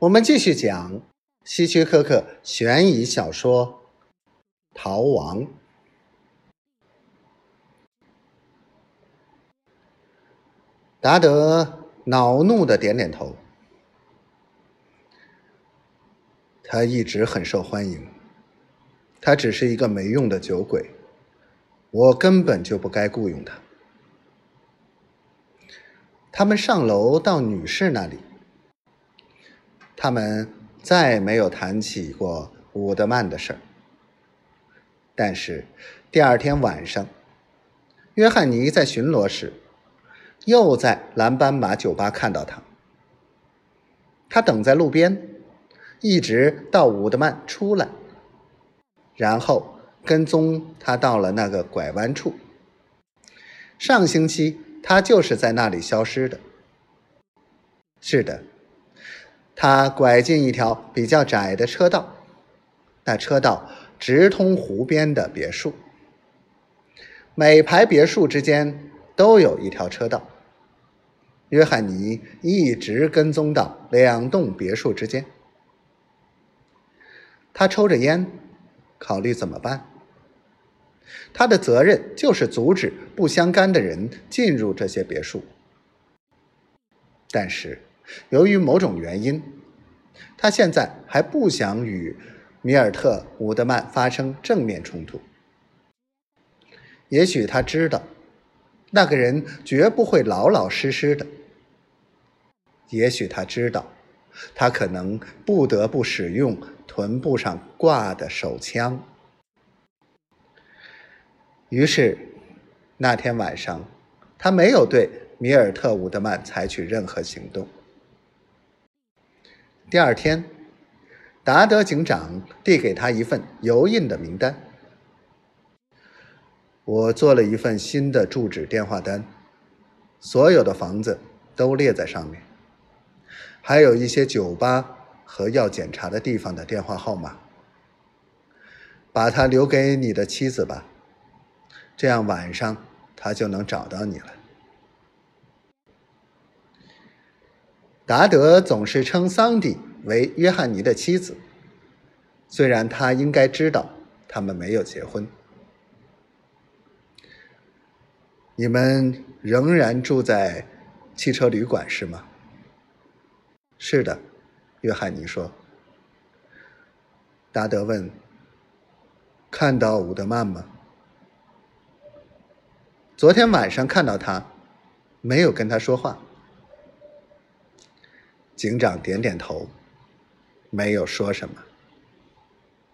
我们继续讲希区柯克悬疑小说《逃亡》。达德恼怒的点点头。他一直很受欢迎，他只是一个没用的酒鬼，我根本就不该雇佣他。他们上楼到女士那里，他们再没有谈起过伍德曼的事儿。但是第二天晚上，约翰尼在巡逻时，又在蓝斑马酒吧看到他。他等在路边，一直到伍德曼出来，然后跟踪他到了那个拐弯处。上星期。他就是在那里消失的。是的，他拐进一条比较窄的车道，那车道直通湖边的别墅。每排别墅之间都有一条车道。约翰尼一直跟踪到两栋别墅之间。他抽着烟，考虑怎么办。他的责任就是阻止不相干的人进入这些别墅。但是，由于某种原因，他现在还不想与米尔特·伍德曼发生正面冲突。也许他知道，那个人绝不会老老实实的。也许他知道，他可能不得不使用臀部上挂的手枪。于是，那天晚上，他没有对米尔特·伍德曼采取任何行动。第二天，达德警长递给他一份油印的名单。我做了一份新的住址电话单，所有的房子都列在上面，还有一些酒吧和要检查的地方的电话号码。把它留给你的妻子吧。这样晚上他就能找到你了。达德总是称桑迪为约翰尼的妻子，虽然他应该知道他们没有结婚。你们仍然住在汽车旅馆是吗？是的，约翰尼说。达德问：“看到伍德曼吗？”昨天晚上看到他，没有跟他说话。警长点点头，没有说什么。